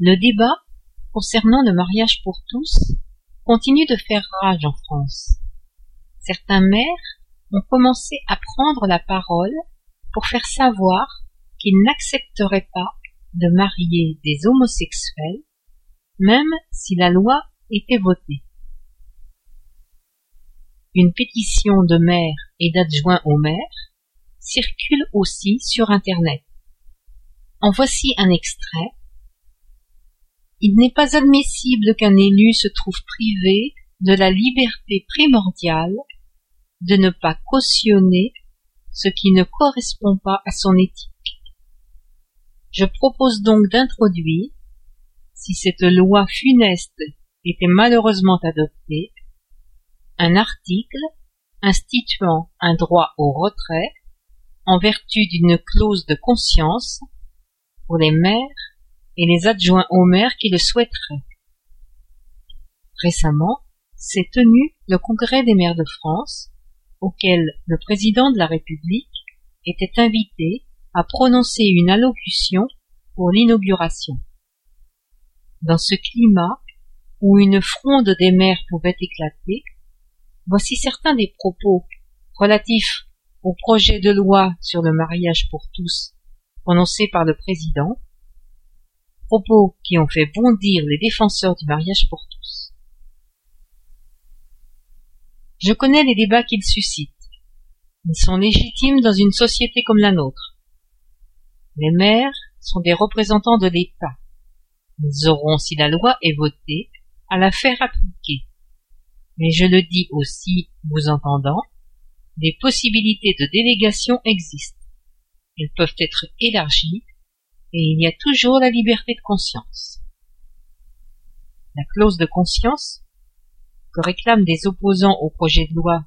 Le débat concernant le mariage pour tous continue de faire rage en France. Certains maires ont commencé à prendre la parole pour faire savoir qu'ils n'accepteraient pas de marier des homosexuels, même si la loi était votée. Une pétition de maires et d'adjoints au maire circule aussi sur Internet. En voici un extrait. Il n'est pas admissible qu'un élu se trouve privé de la liberté primordiale de ne pas cautionner ce qui ne correspond pas à son éthique. Je propose donc d'introduire, si cette loi funeste était malheureusement adoptée, un article instituant un droit au retrait en vertu d'une clause de conscience pour les maires et les adjoints aux maires qui le souhaiteraient. Récemment, s'est tenu le Congrès des maires de France, auquel le président de la République était invité à prononcer une allocution pour l'inauguration. Dans ce climat où une fronde des maires pouvait éclater, voici certains des propos relatifs au projet de loi sur le mariage pour tous prononcé par le président, propos qui ont fait bondir les défenseurs du mariage pour tous. Je connais les débats qu'ils suscitent. Ils sont légitimes dans une société comme la nôtre. Les maires sont des représentants de l'État. Ils auront, si la loi est votée, à la faire appliquer. Mais je le dis aussi, vous entendant, des possibilités de délégation existent. Elles peuvent être élargies et il y a toujours la liberté de conscience. La clause de conscience, que réclament des opposants au projet de loi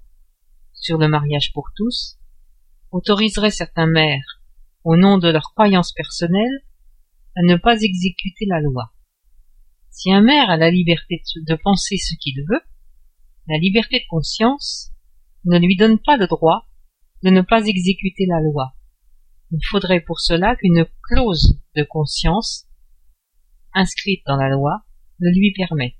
sur le mariage pour tous, autoriserait certains maires, au nom de leurs croyances personnelles, à ne pas exécuter la loi. Si un maire a la liberté de penser ce qu'il veut, la liberté de conscience ne lui donne pas le droit de ne pas exécuter la loi. Il faudrait pour cela qu'une clause de conscience inscrite dans la loi le lui permette.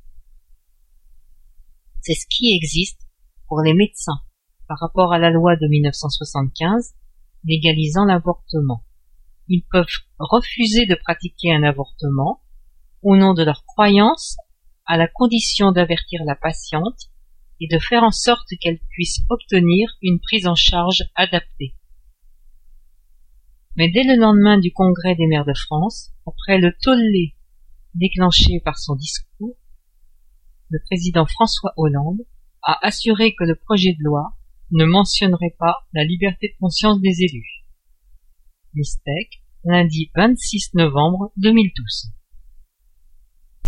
C'est ce qui existe pour les médecins par rapport à la loi de 1975 légalisant l'avortement. Ils peuvent refuser de pratiquer un avortement au nom de leur croyance à la condition d'avertir la patiente et de faire en sorte qu'elle puisse obtenir une prise en charge adaptée. Mais dès le lendemain du congrès des maires de France, après le tollé déclenché par son discours, le président François Hollande a assuré que le projet de loi ne mentionnerait pas la liberté de conscience des élus. Mistec, lundi 26 novembre 2012.